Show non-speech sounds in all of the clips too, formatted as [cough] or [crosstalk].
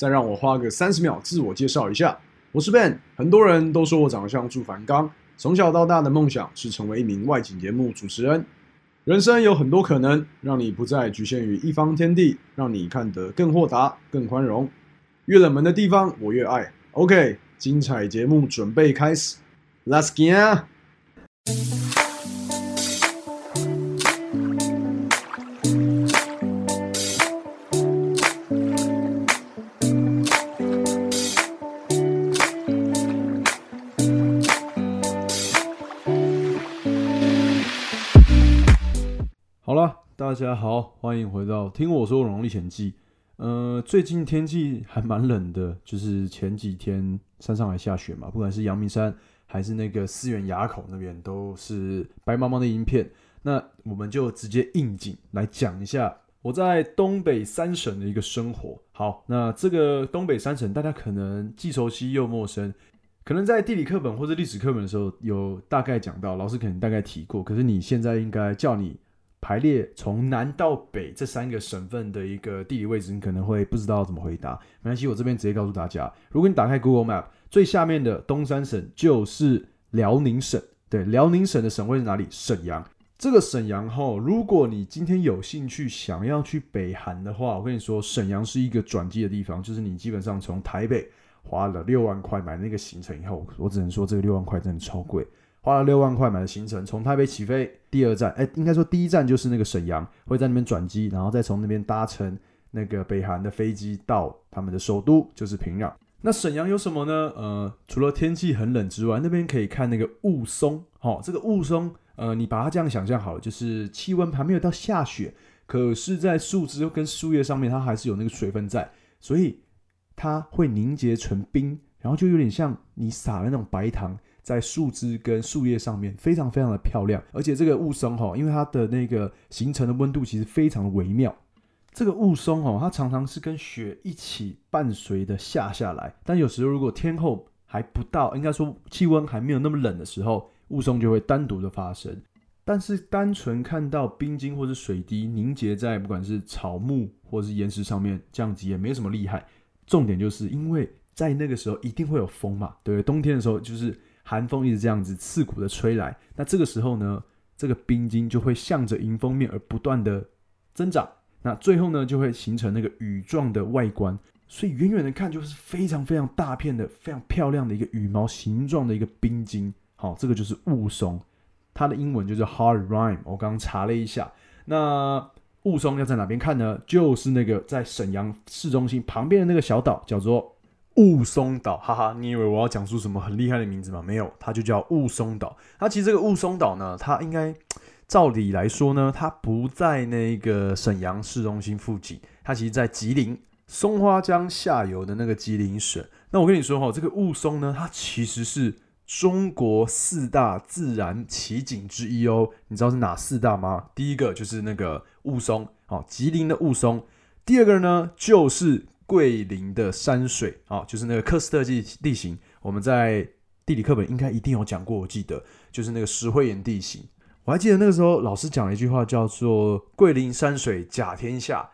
再让我花个三十秒自我介绍一下，我是 Ben。很多人都说我长得像祝凡刚，从小到大的梦想是成为一名外景节目主持人。人生有很多可能，让你不再局限于一方天地，让你看得更豁达、更宽容。越冷门的地方，我越爱。OK，精彩节目准备开始，Let's get！大家好，欢迎回到《听我说龙历险记》。呃，最近天气还蛮冷的，就是前几天山上还下雪嘛，不管是阳明山还是那个思源垭口那边，都是白茫茫的一片。那我们就直接应景来讲一下我在东北三省的一个生活。好，那这个东北三省大家可能既熟悉又陌生，可能在地理课本或者历史课本的时候有大概讲到，老师可能大概提过，可是你现在应该叫你。排列从南到北这三个省份的一个地理位置，你可能会不知道怎么回答。没关系，我这边直接告诉大家：如果你打开 Google Map，最下面的东三省就是辽宁省。对，辽宁省的省会是哪里？沈阳。这个沈阳后，如果你今天有兴趣想要去北韩的话，我跟你说，沈阳是一个转机的地方。就是你基本上从台北花了六万块买那个行程以后，我只能说这个六万块真的超贵。花了六万块买的行程，从台北起飞，第二站，哎，应该说第一站就是那个沈阳，会在那边转机，然后再从那边搭乘那个北韩的飞机到他们的首都，就是平壤。那沈阳有什么呢？呃，除了天气很冷之外，那边可以看那个雾凇。好，这个雾凇，呃，你把它这样想象好了，就是气温还没有到下雪，可是，在树枝跟树叶上面，它还是有那个水分在，所以它会凝结成冰，然后就有点像你撒了那种白糖。在树枝跟树叶上面，非常非常的漂亮，而且这个雾凇哈，因为它的那个形成的温度其实非常的微妙。这个雾凇哈，它常常是跟雪一起伴随的下下来，但有时候如果天候还不到，应该说气温还没有那么冷的时候，雾凇就会单独的发生。但是单纯看到冰晶或者水滴凝结在不管是草木或是岩石上面，这样子也没什么厉害。重点就是因为在那个时候一定会有风嘛，对不对，冬天的时候就是。寒风一直这样子刺骨的吹来，那这个时候呢，这个冰晶就会向着迎风面而不断的增长，那最后呢就会形成那个羽状的外观，所以远远的看就是非常非常大片的、非常漂亮的一个羽毛形状的一个冰晶。好，这个就是雾凇，它的英文就是 hard rime。我刚刚查了一下，那雾凇要在哪边看呢？就是那个在沈阳市中心旁边的那个小岛，叫做。雾凇岛，哈哈，你以为我要讲出什么很厉害的名字吗？没有，它就叫雾凇岛。它其实这个雾凇岛呢，它应该照理来说呢，它不在那个沈阳市中心附近，它其实在吉林松花江下游的那个吉林省。那我跟你说哈，这个雾凇呢，它其实是中国四大自然奇景之一哦。你知道是哪四大吗？第一个就是那个雾凇，哦，吉林的雾凇。第二个呢，就是。桂林的山水啊，就是那个喀斯特地地形，我们在地理课本应该一定有讲过。我记得就是那个石灰岩地形，我还记得那个时候老师讲了一句话，叫做“桂林山水甲天下，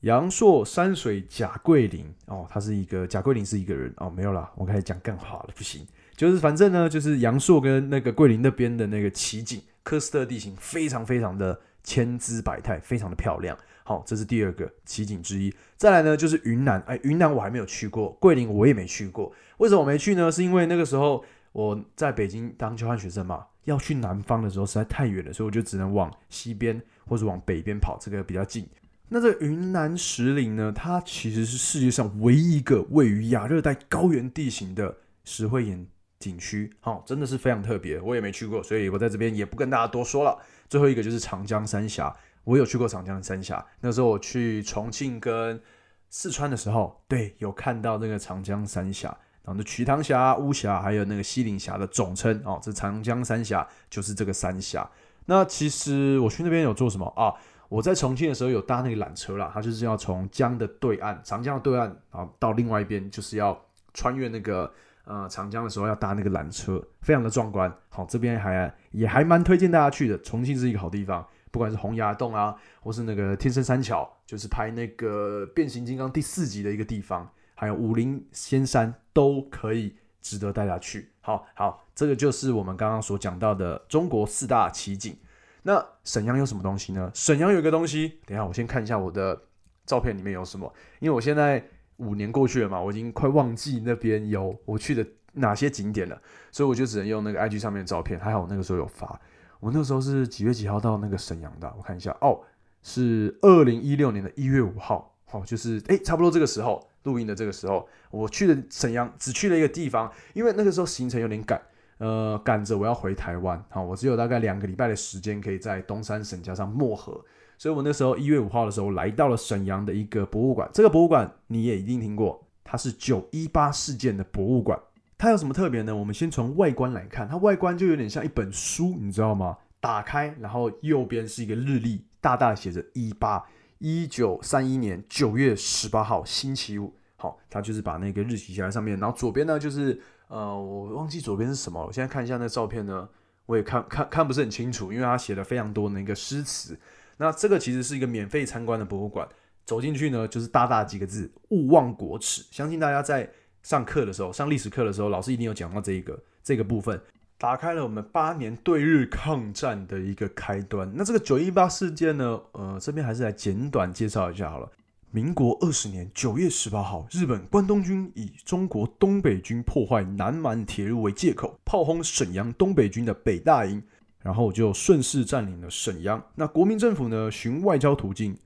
阳朔山水甲桂林”。哦，他是一个甲桂林是一个人哦，没有啦，我开始讲更好了，不行，就是反正呢，就是阳朔跟那个桂林那边的那个奇景，喀斯特地形非常非常的千姿百态，非常的漂亮。好，这是第二个奇景之一。再来呢，就是云南。哎，云南我还没有去过，桂林我也没去过。为什么我没去呢？是因为那个时候我在北京当交换学生嘛，要去南方的时候实在太远了，所以我就只能往西边或者往北边跑，这个比较近。那这云南石林呢，它其实是世界上唯一一个位于亚热带高原地形的石灰岩景区。好，真的是非常特别，我也没去过，所以我在这边也不跟大家多说了。最后一个就是长江三峡。我有去过长江三峡，那时候我去重庆跟四川的时候，对，有看到那个长江三峡，然后那瞿塘峡、巫峡，还有那个西陵峡的总称哦，这长江三峡就是这个三峡。那其实我去那边有做什么啊？我在重庆的时候有搭那个缆车啦，它就是要从江的对岸，长江的对岸，然后到另外一边，就是要穿越那个呃长江的时候要搭那个缆车，非常的壮观。好，这边还也还蛮推荐大家去的，重庆是一个好地方，不管是洪崖洞啊，或是那个天生三桥，就是拍那个变形金刚第四集的一个地方，还有武陵仙山都可以值得大家去。好好，这个就是我们刚刚所讲到的中国四大奇景。那沈阳有什么东西呢？沈阳有一个东西，等一下我先看一下我的照片里面有什么，因为我现在五年过去了嘛，我已经快忘记那边有我去的哪些景点了，所以我就只能用那个 IG 上面的照片。还好我那个时候有发，我那时候是几月几号到那个沈阳的？我看一下，哦，是二零一六年的一月五号，好，就是诶，差不多这个时候录音的这个时候，我去的沈阳只去了一个地方，因为那个时候行程有点赶。呃，赶着我要回台湾，好，我只有大概两个礼拜的时间可以在东三省加上漠河，所以我那时候一月五号的时候来到了沈阳的一个博物馆，这个博物馆你也一定听过，它是九一八事件的博物馆，它有什么特别呢？我们先从外观来看，它外观就有点像一本书，你知道吗？打开，然后右边是一个日历，大大写着一八一九三一年九月十八号星期五，好，它就是把那个日期写在上面，然后左边呢就是。呃，我忘记左边是什么，我现在看一下那照片呢，我也看看看不是很清楚，因为它写了非常多的一个诗词。那这个其实是一个免费参观的博物馆，走进去呢就是大大几个字“勿忘国耻”。相信大家在上课的时候，上历史课的时候，老师一定有讲到这一个这个部分，打开了我们八年对日抗战的一个开端。那这个九一八事件呢，呃，这边还是来简短介绍一下好了。民国二十年九月十八号，日本关东军以中国东北军破坏南满铁路为借口，炮轰沈阳东北军的北大营，然后就顺势占领了沈阳。那国民政府呢，寻外交途径，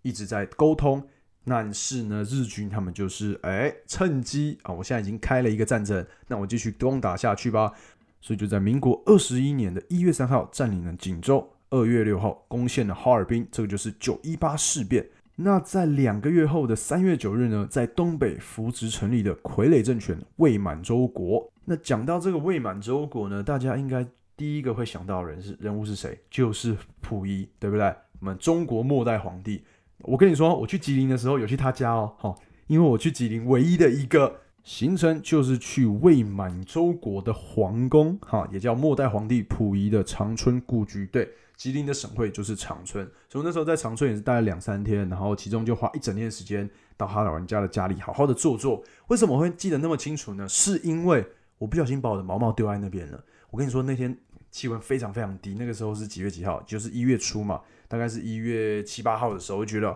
一直在沟通，但是呢，日军他们就是哎，趁机啊，我现在已经开了一个战争，那我继续攻打下去吧。所以就在民国二十一年的一月三号占领了锦州，二月六号攻陷了哈尔滨，这个就是九一八事变。那在两个月后的三月九日呢，在东北扶植成立的傀儡政权伪满洲国。那讲到这个伪满洲国呢，大家应该第一个会想到人是人物是谁？就是溥仪，对不对？我们中国末代皇帝。我跟你说，我去吉林的时候有去他家哦，好，因为我去吉林唯一的一个行程就是去未满洲国的皇宫，哈，也叫末代皇帝溥仪的长春故居，对。吉林的省会就是长春，所以那时候在长春也是待了两三天，然后其中就花一整天的时间到他老人家的家里好好的坐坐。为什么会记得那么清楚呢？是因为我不小心把我的毛毛丢在那边了。我跟你说，那天气温非常非常低，那个时候是几月几号？就是一月初嘛，大概是一月七八号的时候，我觉得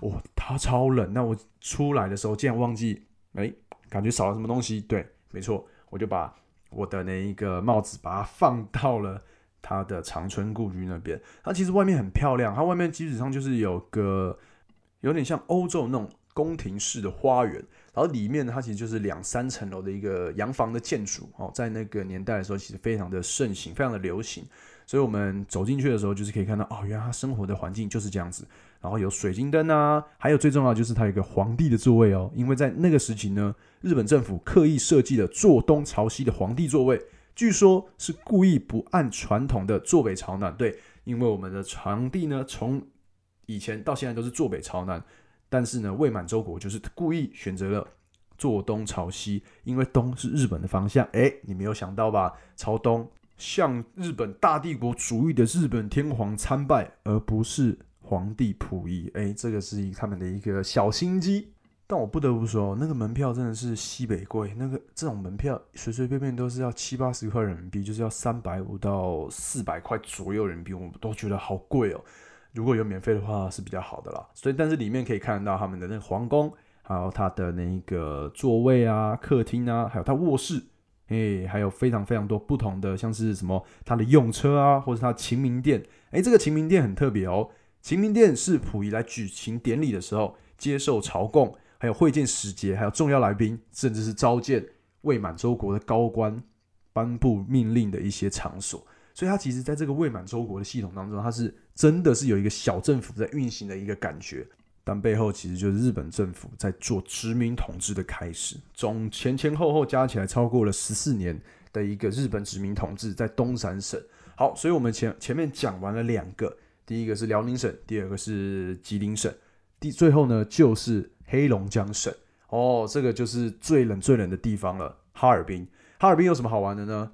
哇，它超冷。那我出来的时候竟然忘记，哎，感觉少了什么东西。对，没错，我就把我的那一个帽子把它放到了。它的长春故居那边，它其实外面很漂亮，它外面基本上就是有个有点像欧洲那种宫廷式的花园，然后里面呢，它其实就是两三层楼的一个洋房的建筑哦，在那个年代的时候，其实非常的盛行，非常的流行，所以我们走进去的时候，就是可以看到哦，原来他生活的环境就是这样子，然后有水晶灯啊，还有最重要就是它有一个皇帝的座位哦，因为在那个时期呢，日本政府刻意设计了坐东朝西的皇帝座位。据说是故意不按传统的坐北朝南，对，因为我们的皇帝呢，从以前到现在都是坐北朝南，但是呢，未满洲国就是故意选择了坐东朝西，因为东是日本的方向。哎，你没有想到吧？朝东向日本大帝国主义的日本天皇参拜，而不是皇帝溥仪。哎，这个是他们的一个小心机。但我不得不说，那个门票真的是西北贵。那个这种门票随随便便都是要七八十块人民币，就是要三百五到四百块左右人民币，我们都觉得好贵哦。如果有免费的话是比较好的啦。所以，但是里面可以看到他们的那个皇宫，还有他的那个座位啊、客厅啊，还有他卧室，诶，还有非常非常多不同的，像是什么他的用车啊，或者他秦明殿。诶，这个秦明殿很特别哦。秦明殿是溥仪来举行典礼的时候接受朝贡。还有会见使节，还有重要来宾，甚至是召见未满洲国的高官、颁布命令的一些场所。所以，他其实在这个未满洲国的系统当中，它是真的是有一个小政府在运行的一个感觉。但背后其实就是日本政府在做殖民统治的开始，总前前后后加起来超过了十四年的一个日本殖民统治在东三省。好，所以我们前前面讲完了两个，第一个是辽宁省，第二个是吉林省，第最后呢就是黑龙江省。哦，这个就是最冷最冷的地方了，哈尔滨。哈尔滨有什么好玩的呢？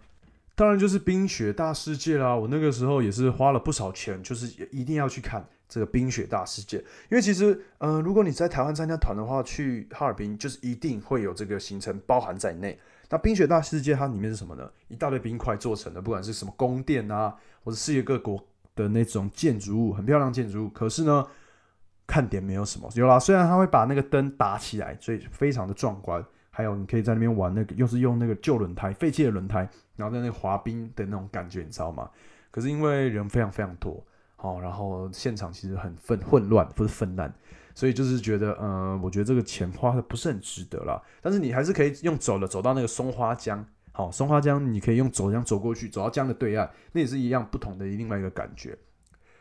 当然就是冰雪大世界啦！我那个时候也是花了不少钱，就是一定要去看这个冰雪大世界。因为其实，呃，如果你在台湾参加团的话，去哈尔滨就是一定会有这个行程包含在内。那冰雪大世界它里面是什么呢？一大堆冰块做成的，不管是什么宫殿啊，或者世界各国的那种建筑物，很漂亮建筑物。可是呢，看点没有什么。有啦，虽然它会把那个灯打起来，所以非常的壮观。还有，你可以在那边玩那个，又是用那个旧轮胎、废弃的轮胎，然后在那滑冰的那种感觉，你知道吗？可是因为人非常非常多，好，然后现场其实很混混乱，不是纷乱，所以就是觉得，呃，我觉得这个钱花的不是很值得啦。但是你还是可以用走的走到那个松花江，好，松花江你可以用走这样走过去，走到江的对岸，那也是一样不同的另外一个感觉。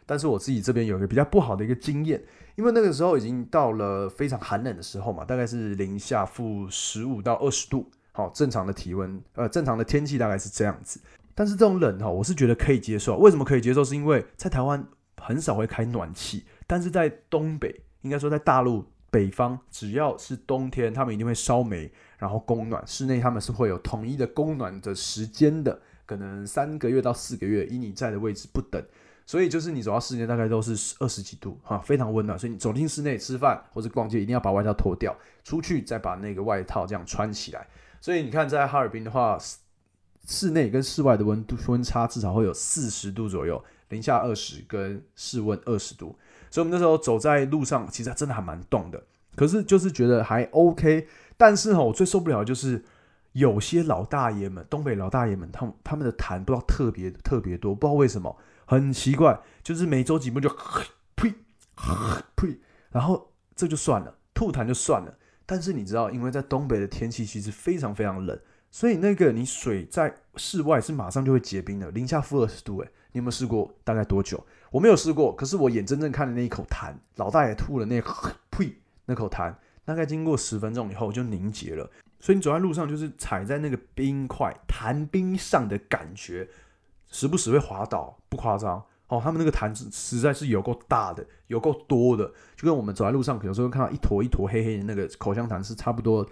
但是我自己这边有一个比较不好的一个经验，因为那个时候已经到了非常寒冷的时候嘛，大概是零下负十五到二十度，好，正常的体温，呃，正常的天气大概是这样子。但是这种冷哈，我是觉得可以接受。为什么可以接受？是因为在台湾很少会开暖气，但是在东北，应该说在大陆北方，只要是冬天，他们一定会烧煤，然后供暖。室内他们是会有统一的供暖的时间的，可能三个月到四个月，以你在的位置不等。所以就是你走到室内大概都是二十几度哈，非常温暖。所以你走进室内吃饭或者逛街，一定要把外套脱掉，出去再把那个外套这样穿起来。所以你看，在哈尔滨的话，室内跟室外的温度温差至少会有四十度左右，零下二十跟室温二十度。所以我们那时候走在路上，其实真的还蛮冻的。可是就是觉得还 OK。但是哈，我最受不了就是有些老大爷们，东北老大爷们，他们他们的痰不知道特别特别多，不知道为什么。很奇怪，就是每周几步就呸呸，然后这就算了，吐痰就算了。但是你知道，因为在东北的天气其实非常非常冷，所以那个你水在室外是马上就会结冰的，零下负二十度。诶，你有没有试过？大概多久？我没有试过，可是我眼睁睁看着那一口痰，老大爷吐了那呸那口痰，大概经过十分钟以后就凝结了。所以你走在路上，就是踩在那个冰块痰冰上的感觉。时不时会滑倒，不夸张哦。他们那个痰实在是有够大的，有够多的，就跟我们走在路上，有时候看到一坨一坨黑黑的那个口香糖是差不多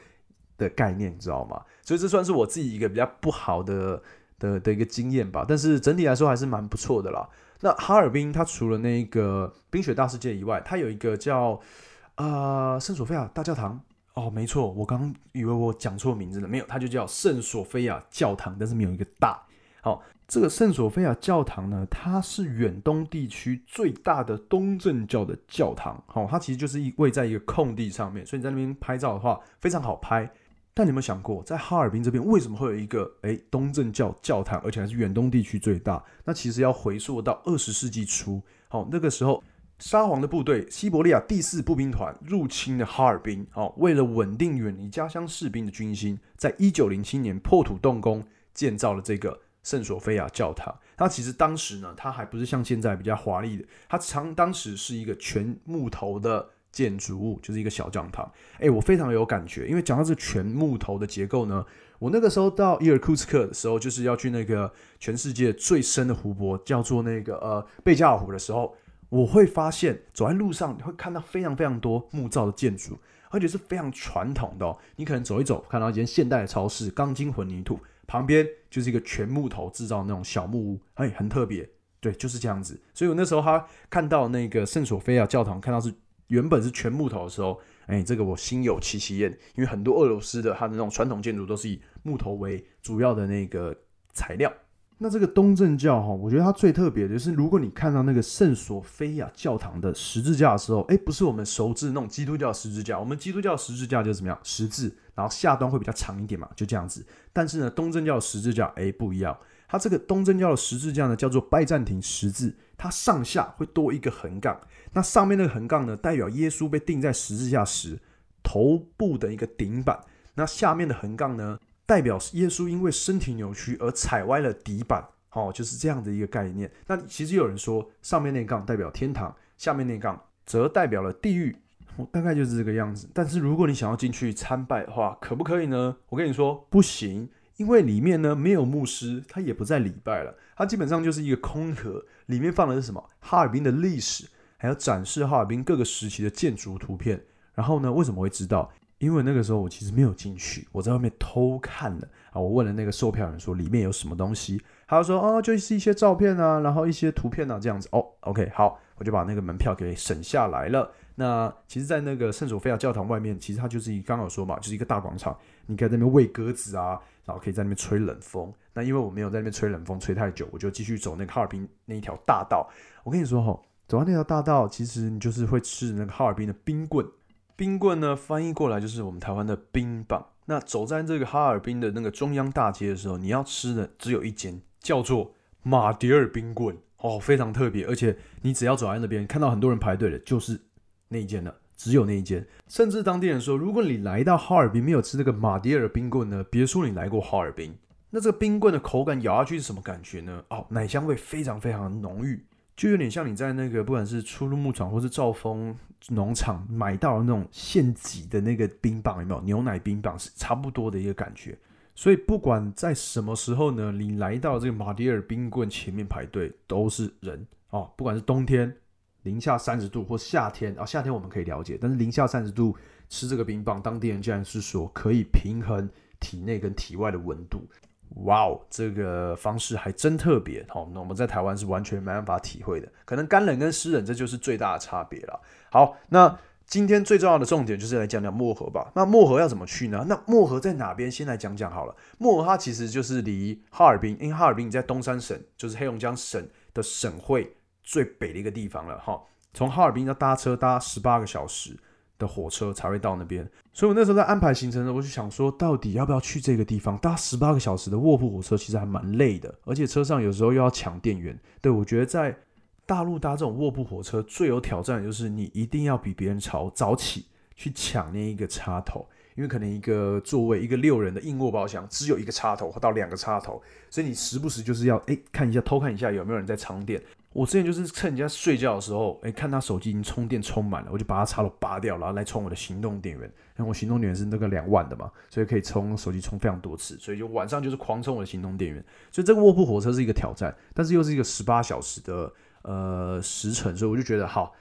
的概念，你知道吗？所以这算是我自己一个比较不好的的的一个经验吧。但是整体来说还是蛮不错的啦。那哈尔滨它除了那个冰雪大世界以外，它有一个叫啊圣索菲亚大教堂哦，没错，我刚以为我讲错名字了，没有，它就叫圣索菲亚教堂，但是没有一个大好。这个圣索菲亚教堂呢，它是远东地区最大的东正教的教堂。好，它其实就是一位在一个空地上面，所以你在那边拍照的话非常好拍。但你有没有想过，在哈尔滨这边为什么会有一个诶东正教教堂，而且还是远东地区最大？那其实要回溯到二十世纪初，好，那个时候沙皇的部队西伯利亚第四步兵团入侵了哈尔滨。好，为了稳定远离家乡士兵的军心，在一九零七年破土动工建造了这个。圣索菲亚教堂，它其实当时呢，它还不是像现在比较华丽的，它常当时是一个全木头的建筑物，就是一个小教堂。诶，我非常有感觉，因为讲到这全木头的结构呢，我那个时候到伊尔库茨克的时候，就是要去那个全世界最深的湖泊，叫做那个呃贝加尔湖的时候，我会发现走在路上你会看到非常非常多木造的建筑，而且是非常传统的。你可能走一走，看到一间现代的超市，钢筋混凝土。旁边就是一个全木头制造那种小木屋，哎，很特别，对，就是这样子。所以我那时候他看到那个圣索菲亚教堂，看到是原本是全木头的时候，哎，这个我心有戚戚焉，因为很多俄罗斯的它的那种传统建筑都是以木头为主要的那个材料。那这个东正教哈，我觉得它最特别的就是，如果你看到那个圣索菲亚教堂的十字架的时候，哎，不是我们熟知那种基督教十字架，我们基督教十字架就怎么样，十字，然后下端会比较长一点嘛，就这样子。但是呢，东正教的十字架哎不一样，它这个东正教的十字架呢叫做拜占庭十字，它上下会多一个横杠，那上面那个横杠呢代表耶稣被钉在十字架时头部的一个顶板，那下面的横杠呢？代表耶稣因为身体扭曲而踩歪了底板，哦，就是这样的一个概念。那其实有人说，上面那杠代表天堂，下面那杠则代表了地狱。大概就是这个样子。但是如果你想要进去参拜的话，可不可以呢？我跟你说，不行，因为里面呢没有牧师，他也不在礼拜了，它基本上就是一个空壳，里面放的是什么？哈尔滨的历史，还有展示哈尔滨各个时期的建筑图片。然后呢，为什么会知道？因为那个时候我其实没有进去，我在外面偷看了啊。我问了那个售票员说里面有什么东西，他说哦，就是一些照片啊，然后一些图片啊这样子。哦，OK，好，我就把那个门票给省下来了。那其实，在那个圣索菲亚教堂外面，其实它就是一刚好说嘛，就是一个大广场，你可以在那边喂鸽子啊，然后可以在那边吹冷风。那因为我没有在那边吹冷风吹太久，我就继续走那个哈尔滨那一条大道。我跟你说哈，走到那条大道，其实你就是会吃那个哈尔滨的冰棍。冰棍呢，翻译过来就是我们台湾的冰棒。那走在这个哈尔滨的那个中央大街的时候，你要吃的只有一间，叫做马迭尔冰棍哦，非常特别。而且你只要走在那边，看到很多人排队的，就是那一间了，只有那一间。甚至当地人说，如果你来到哈尔滨没有吃这个马迭尔冰棍呢，别说你来过哈尔滨。那这个冰棍的口感咬下去是什么感觉呢？哦，奶香味非常非常的浓郁。就有点像你在那个不管是初入牧场或是兆丰农场买到的那种现挤的那个冰棒，有没有牛奶冰棒是差不多的一个感觉。所以不管在什么时候呢，你来到这个马迭尔冰棍前面排队都是人哦。不管是冬天零下三十度或夏天啊，夏天我们可以了解，但是零下三十度吃这个冰棒，当地人竟然是说可以平衡体内跟体外的温度。哇哦，这个方式还真特别好，那我们在台湾是完全没办法体会的，可能干冷跟湿冷这就是最大的差别了。好，那今天最重要的重点就是来讲讲漠河吧。那漠河要怎么去呢？那漠河在哪边？先来讲讲好了。漠河它其实就是离哈尔滨，因为哈尔滨你在东三省，就是黑龙江省的省会最北的一个地方了哈。从哈尔滨要搭车搭十八个小时。的火车才会到那边，所以我那时候在安排行程的时候，我就想说，到底要不要去这个地方？搭十八个小时的卧铺火车其实还蛮累的，而且车上有时候又要抢电源。对我觉得在大陆搭这种卧铺火车最有挑战的就是你一定要比别人早早起去抢那一个插头，因为可能一个座位一个六人的硬卧包厢只有一个插头或到两个插头，所以你时不时就是要哎看一下偷看一下有没有人在充电。我之前就是趁人家睡觉的时候，哎，看他手机已经充电充满了，我就把他插头拔掉，然后来充我的行动电源。因为我行动电源是那个两万的嘛，所以可以充手机充非常多次，所以就晚上就是狂充我的行动电源。所以这个卧铺火车是一个挑战，但是又是一个十八小时的呃时程，所以我就觉得好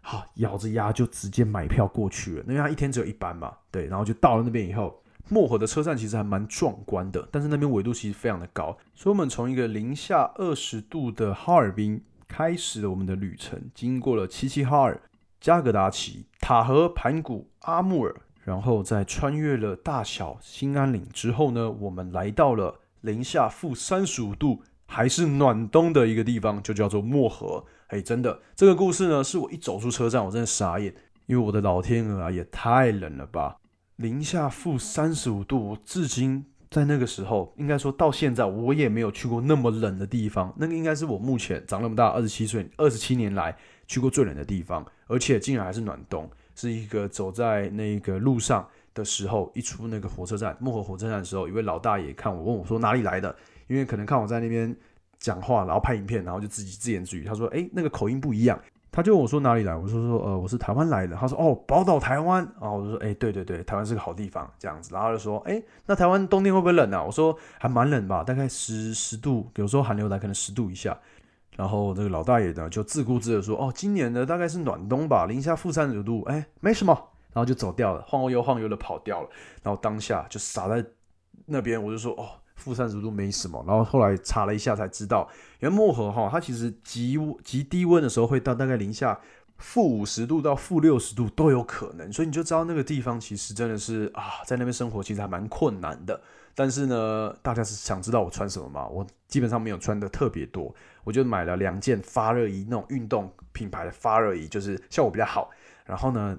好咬着牙就直接买票过去了。因为它一天只有一班嘛，对，然后就到了那边以后，漠河的车站其实还蛮壮观的，但是那边纬度其实非常的高，所以我们从一个零下二十度的哈尔滨。开始了我们的旅程，经过了齐齐哈尔、加格达奇、塔河、盘古、阿穆尔，然后在穿越了大小兴安岭之后呢，我们来到了零下负三十五度还是暖冬的一个地方，就叫做漠河。哎，真的，这个故事呢，是我一走出车站，我真的傻眼，因为我的老天鹅啊，也太冷了吧！零下负三十五度，我至今。在那个时候，应该说到现在，我也没有去过那么冷的地方。那个应该是我目前长那么大二十七岁、二十七年来去过最冷的地方，而且竟然还是暖冬。是一个走在那个路上的时候，一出那个火车站，漠河火车站的时候，一位老大爷看我，问我说哪里来的？因为可能看我在那边讲话，然后拍影片，然后就自己自言自语，他说：“哎，那个口音不一样。”他就问我说哪里来？我说说呃我是台湾来的。他说哦宝岛台湾啊，我就说哎对对对，台湾是个好地方这样子。然后就说哎那台湾冬天会不会冷啊？我说还蛮冷吧，大概十十度，有时候寒流来可能十度以下。然后这个老大爷呢就自顾自的说哦今年呢大概是暖冬吧，零下负三十度，哎没什么，然后就走掉了，晃悠晃悠的跑掉了。然后当下就傻在那边，我就说哦。负三十度没什么，然后后来查了一下才知道，因为漠河哈，它其实极极低温的时候会到大概零下负五十度到负六十度都有可能，所以你就知道那个地方其实真的是啊，在那边生活其实还蛮困难的。但是呢，大家是想知道我穿什么吗？我基本上没有穿的特别多，我就买了两件发热衣，那种运动品牌的发热衣，就是效果比较好。然后呢，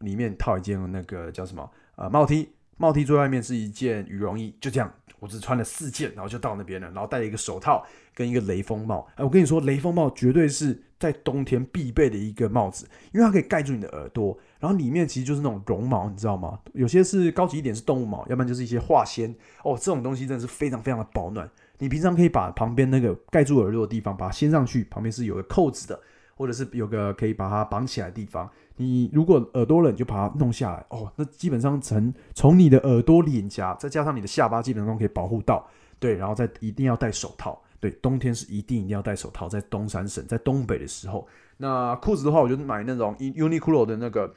里面套一件那个叫什么呃帽 T，帽 T 最外面是一件羽绒衣，就这样。我只穿了四件，然后就到那边了，然后戴了一个手套跟一个雷锋帽。哎，我跟你说，雷锋帽绝对是在冬天必备的一个帽子，因为它可以盖住你的耳朵。然后里面其实就是那种绒毛，你知道吗？有些是高级一点是动物毛，要不然就是一些化纤。哦，这种东西真的是非常非常的保暖。你平常可以把旁边那个盖住耳朵的地方把它掀上去，旁边是有个扣子的。或者是有个可以把它绑起来的地方。你如果耳朵冷，就把它弄下来哦。那基本上从从你的耳朵、脸颊，再加上你的下巴，基本上可以保护到。对，然后再一定要戴手套。对，冬天是一定一定要戴手套，在东三省，在东北的时候。那裤子的话，我就买那种 Uniqlo 的那个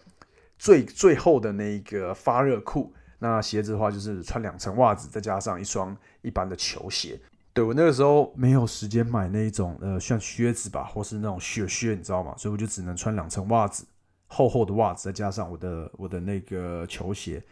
最最厚的那个发热裤。那鞋子的话，就是穿两层袜子，再加上一双一般的球鞋。对我那个时候没有时间买那一种呃像靴子吧，或是那种雪靴，你知道吗？所以我就只能穿两层袜子，厚厚的袜子，再加上我的我的那个球鞋。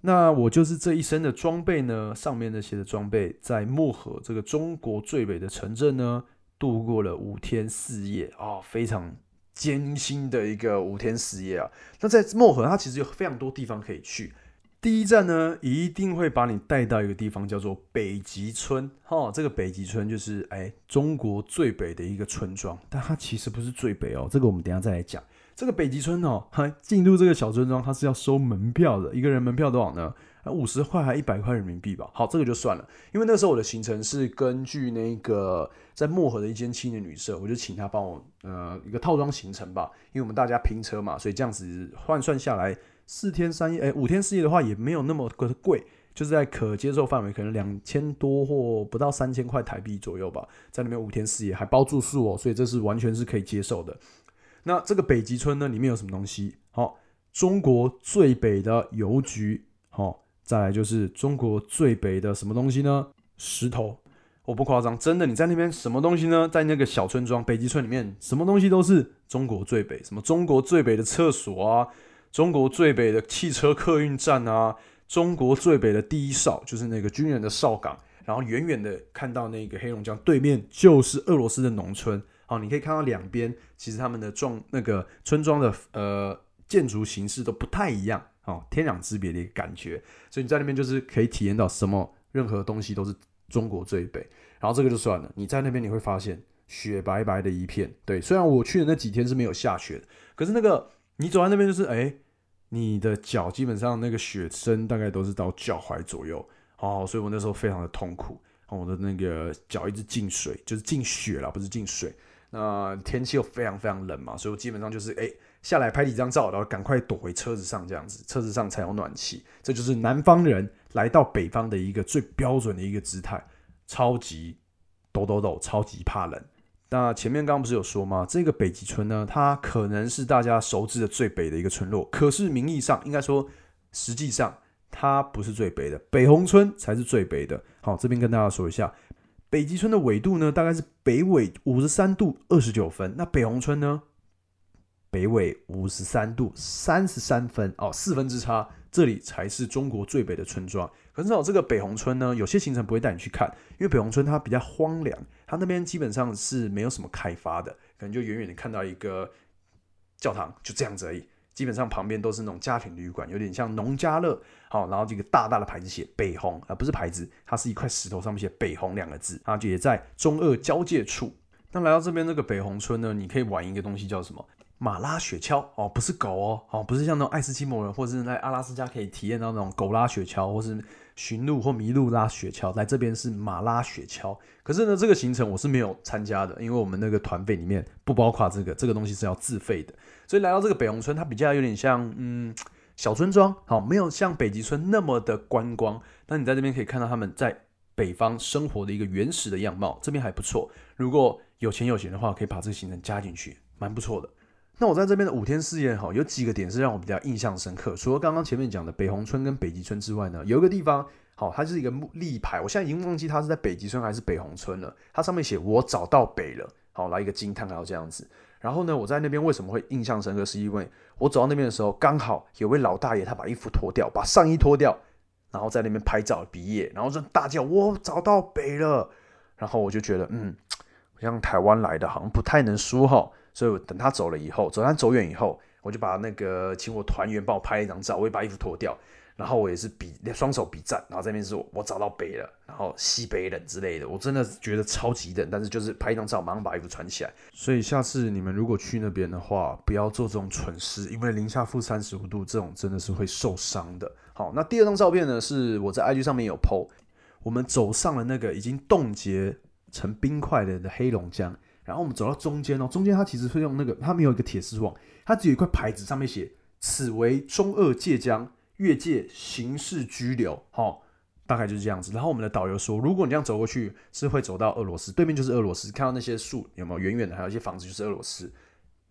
那我就是这一身的装备呢，上面那些的装备，在漠河这个中国最北的城镇呢，度过了五天四夜啊，非常艰辛的一个五天四夜啊。那在漠河，它其实有非常多地方可以去。第一站呢，一定会把你带到一个地方，叫做北极村。哈，这个北极村就是哎，中国最北的一个村庄，但它其实不是最北哦。这个我们等下再来讲。这个北极村哦，还 [laughs] 进入这个小村庄，它是要收门票的。一个人门票多少呢？五十块还一百块人民币吧。好，这个就算了，因为那时候我的行程是根据那个在漠河的一间青年旅社，我就请他帮我呃一个套装行程吧。因为我们大家拼车嘛，所以这样子换算下来。四天三夜，哎，五天四夜的话也没有那么贵，就是在可接受范围，可能两千多或不到三千块台币左右吧，在那边五天四夜还包住宿哦，所以这是完全是可以接受的。那这个北极村呢，里面有什么东西？好，中国最北的邮局，好，再来就是中国最北的什么东西呢？石头，我不夸张，真的，你在那边什么东西呢？在那个小村庄北极村里面，什么东西都是中国最北，什么中国最北的厕所啊。中国最北的汽车客运站啊，中国最北的第一哨就是那个军人的哨岗，然后远远的看到那个黑龙江对面就是俄罗斯的农村，好，你可以看到两边其实他们的庄那个村庄的呃建筑形式都不太一样，哦，天壤之别的一个感觉，所以你在那边就是可以体验到什么任何东西都是中国最北，然后这个就算了，你在那边你会发现雪白白的一片，对，虽然我去的那几天是没有下雪的，可是那个。你走在那边就是，哎，你的脚基本上那个雪深大概都是到脚踝左右，哦，所以我那时候非常的痛苦，我的那个脚一直进水，就是进雪了，不是进水。那天气又非常非常冷嘛，所以我基本上就是，哎，下来拍几张照，然后赶快躲回车子上，这样子，车子上才有暖气。这就是南方人来到北方的一个最标准的一个姿态，超级抖抖抖，超级怕冷。那前面刚刚不是有说吗？这个北极村呢，它可能是大家熟知的最北的一个村落，可是名义上应该说，实际上它不是最北的，北红村才是最北的。好，这边跟大家说一下，北极村的纬度呢，大概是北纬五十三度二十九分，那北红村呢，北纬五十三度三十三分，哦，四分之差。这里才是中国最北的村庄。可是哦，这个北红村呢，有些行程不会带你去看，因为北红村它比较荒凉，它那边基本上是没有什么开发的，可能就远远的看到一个教堂，就这样子而已。基本上旁边都是那种家庭旅馆，有点像农家乐。好，然后这个大大的牌子写北红，而不是牌子，它是一块石头上面写北红两个字啊，就也在中俄交界处。那来到这边这个北红村呢，你可以玩一个东西叫什么？马拉雪橇哦，不是狗哦，哦，不是像那种爱斯基摩人，或者是在阿拉斯加可以体验到那种狗拉雪橇，或是驯鹿或麋鹿拉雪橇。来这边是马拉雪橇，可是呢，这个行程我是没有参加的，因为我们那个团费里面不包括这个，这个东西是要自费的。所以来到这个北红村，它比较有点像嗯小村庄，好，没有像北极村那么的观光。那你在这边可以看到他们在北方生活的一个原始的样貌，这边还不错。如果有钱有闲的话，可以把这个行程加进去，蛮不错的。那我在这边的五天四夜哈，有几个点是让我比较印象深刻。除了刚刚前面讲的北红村跟北极村之外呢，有一个地方好，它是一个立牌，我现在已经忘记它是在北极村还是北红村了。它上面写“我找到北了”，好，来一个惊叹号这样子。然后呢，我在那边为什么会印象深刻？是因为我走到那边的时候，刚好有位老大爷，他把衣服脱掉，把上衣脱掉，然后在那边拍照毕业，然后就大叫“我找到北了”。然后我就觉得，嗯，好像台湾来的好像不太能输哈。所以我等他走了以后，走他走远以后，我就把那个请我团员帮我拍一张照，我也把衣服脱掉，然后我也是比双手比赞，然后这边是我找到北了，然后西北冷之类的，我真的觉得超级冷，但是就是拍一张照，马上把衣服穿起来。所以下次你们如果去那边的话，不要做这种蠢事，因为零下负三十五度这种真的是会受伤的。好，那第二张照片呢，是我在 IG 上面有 PO，我们走上了那个已经冻结成冰块的的黑龙江。然后我们走到中间哦，中间它其实会用那个，它没有一个铁丝网，它只有一块牌子，上面写“此为中俄界江，越界刑事拘留”。好，大概就是这样子。然后我们的导游说，如果你这样走过去，是会走到俄罗斯对面，就是俄罗斯。看到那些树有没有远远的，还有一些房子，就是俄罗斯。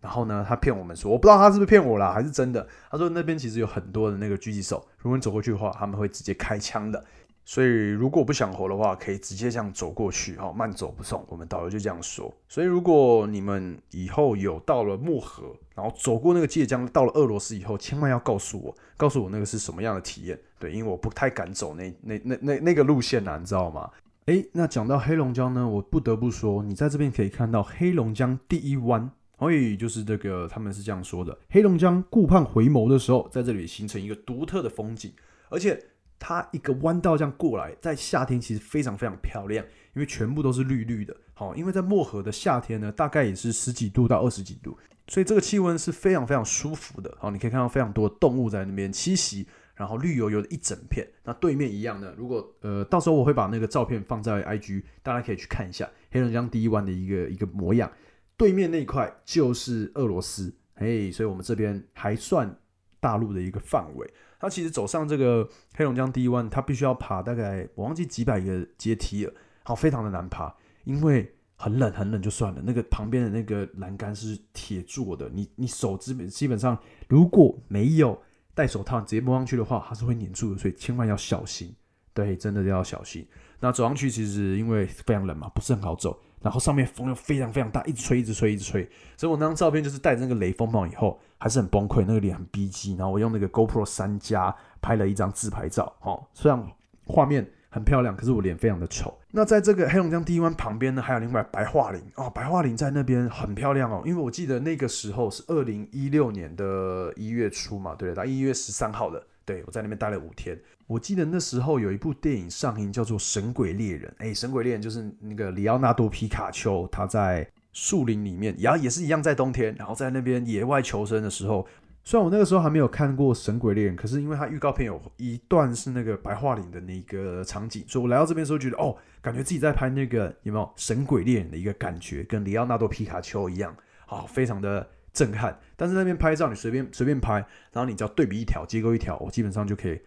然后呢，他骗我们说，我不知道他是不是骗我啦，还是真的。他说那边其实有很多的那个狙击手，如果你走过去的话，他们会直接开枪的。所以如果不想活的话，可以直接这样走过去，哈，慢走不送。我们导游就这样说。所以如果你们以后有到了漠河，然后走过那个界江，到了俄罗斯以后，千万要告诉我，告诉我那个是什么样的体验。对，因为我不太敢走那那那那那个路线啊，你知道吗？诶，那讲到黑龙江呢，我不得不说，你在这边可以看到黑龙江第一湾。所以就是这个，他们是这样说的：黑龙江顾盼回眸的时候，在这里形成一个独特的风景，而且它一个弯道这样过来，在夏天其实非常非常漂亮，因为全部都是绿绿的。好，因为在漠河的夏天呢，大概也是十几度到二十几度，所以这个气温是非常非常舒服的。好，你可以看到非常多的动物在那边栖息，然后绿油油的一整片。那对面一样的，如果呃到时候我会把那个照片放在 IG，大家可以去看一下黑龙江第一湾的一个一个模样。对面那一块就是俄罗斯，嘿，所以我们这边还算大陆的一个范围。它其实走上这个黑龙江第一湾，它必须要爬大概我忘记几百个阶梯了，好，非常的难爬，因为很冷很冷就算了，那个旁边的那个栏杆是铁做的，你你手基本基本上如果没有戴手套直接摸上去的话，它是会粘住的，所以千万要小心，对，真的要小心。那走上去其实因为非常冷嘛，不是很好走。然后上面风又非常非常大，一直吹，一直吹，一直吹。所以我那张照片就是带着那个雷锋帽以后，还是很崩溃，那个脸很逼机。然后我用那个 GoPro 三加拍了一张自拍照，哈，虽然画面很漂亮，可是我脸非常的丑。那在这个黑龙江第一湾旁边呢，还有另外白桦林哦，白桦林在那边很漂亮哦，因为我记得那个时候是二零一六年的一月初嘛，对到一月十三号的。对，我在那边待了五天。我记得那时候有一部电影上映，叫做《神鬼猎人》。哎，《神鬼猎人》就是那个里奥纳多皮卡丘，他在树林里面，然后也是一样在冬天，然后在那边野外求生的时候。虽然我那个时候还没有看过《神鬼猎人》，可是因为它预告片有一段是那个白桦林的那个场景，所以我来到这边的时候觉得，哦，感觉自己在拍那个有没有《神鬼猎人》的一个感觉，跟里奥纳多皮卡丘一样，好，非常的。震撼，但是那边拍照你随便随便拍，然后你只要对比一条结构一条，我基本上就可以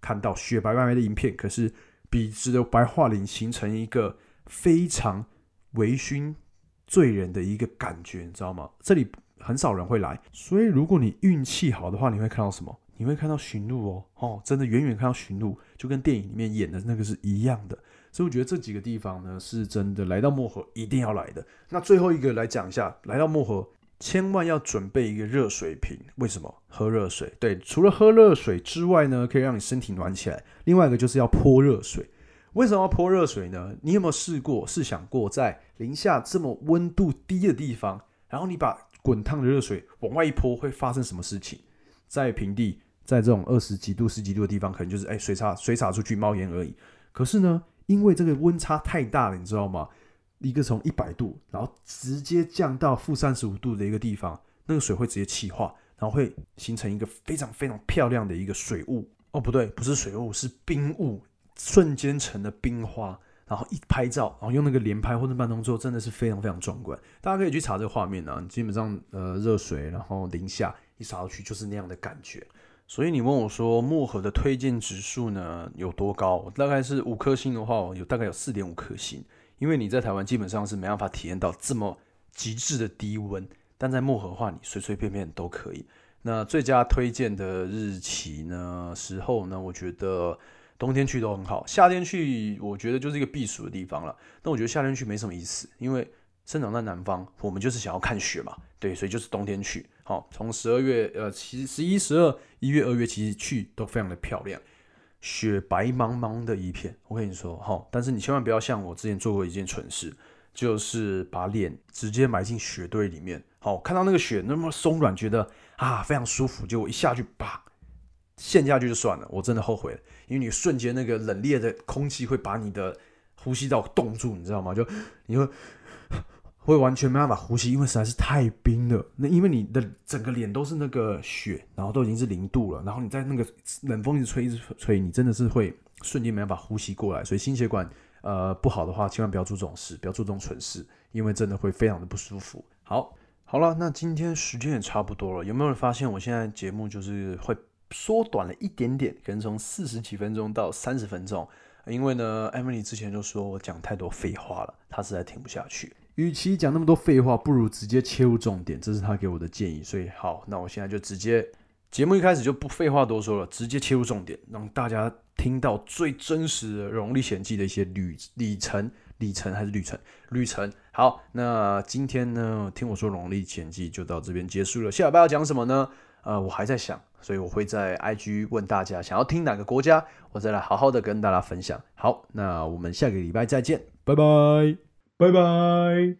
看到雪白白的影片。可是笔直的白桦林形成一个非常微醺醉人的一个感觉，你知道吗？这里很少人会来，所以如果你运气好的话，你会看到什么？你会看到驯鹿哦，哦，真的远远看到驯鹿，就跟电影里面演的那个是一样的。所以我觉得这几个地方呢，是真的来到漠河一定要来的。那最后一个来讲一下，来到漠河。千万要准备一个热水瓶，为什么？喝热水。对，除了喝热水之外呢，可以让你身体暖起来。另外一个就是要泼热水。为什么要泼热水呢？你有没有试过、试想过，在零下这么温度低的地方，然后你把滚烫的热水往外一泼，会发生什么事情？在平地，在这种二十几度、十几度的地方，可能就是哎水洒水洒出去冒烟而已。可是呢，因为这个温差太大了，你知道吗？一个从一百度，然后直接降到负三十五度的一个地方，那个水会直接气化，然后会形成一个非常非常漂亮的一个水雾。哦，不对，不是水雾，是冰雾，瞬间成了冰花。然后一拍照，然后用那个连拍或者慢动作，真的是非常非常壮观。大家可以去查这个画面啊，基本上呃热水，然后零下一洒过去就是那样的感觉。所以你问我说漠河的推荐指数呢有多高？大概是五颗星的话，有大概有四点五颗星。因为你在台湾基本上是没办法体验到这么极致的低温，但在漠河的话，你随随便便都可以。那最佳推荐的日期呢？时候呢？我觉得冬天去都很好，夏天去我觉得就是一个避暑的地方了。但我觉得夏天去没什么意思，因为生长在南方，我们就是想要看雪嘛，对，所以就是冬天去。好，从十二月呃，其实十一、十二、一月、二月其实去都非常的漂亮。雪白茫茫的一片，我跟你说哈，但是你千万不要像我之前做过一件蠢事，就是把脸直接埋进雪堆里面。好，看到那个雪那么松软，觉得啊非常舒服，结果一下去啪陷下去就算了，我真的后悔了，因为你瞬间那个冷冽的空气会把你的呼吸道冻住，你知道吗？就你会。会完全没办法呼吸，因为实在是太冰了。那因为你的整个脸都是那个雪，然后都已经是零度了，然后你在那个冷风一直吹一直吹，你真的是会瞬间没办法呼吸过来，所以心血管呃不好的话，千万不要做这种事，不要做这种蠢事，因为真的会非常的不舒服。好，好了，那今天时间也差不多了，有没有人发现我现在节目就是会缩短了一点点，可能从四十几分钟到三十分钟？因为呢，Emily 之前就说我讲太多废话了，她实在听不下去。与其讲那么多废话，不如直接切入重点，这是她给我的建议。所以好，那我现在就直接节目一开始就不废话多说了，直接切入重点，让大家听到最真实的《荣历险记》的一些旅里程、里程还是旅程、旅程。好，那今天呢，听我说《荣历险记》就到这边结束了。下礼拜要讲什么呢？呃，我还在想，所以我会在 IG 问大家想要听哪个国家，我再来好好的跟大家分享。好，那我们下个礼拜再见，拜拜，拜拜。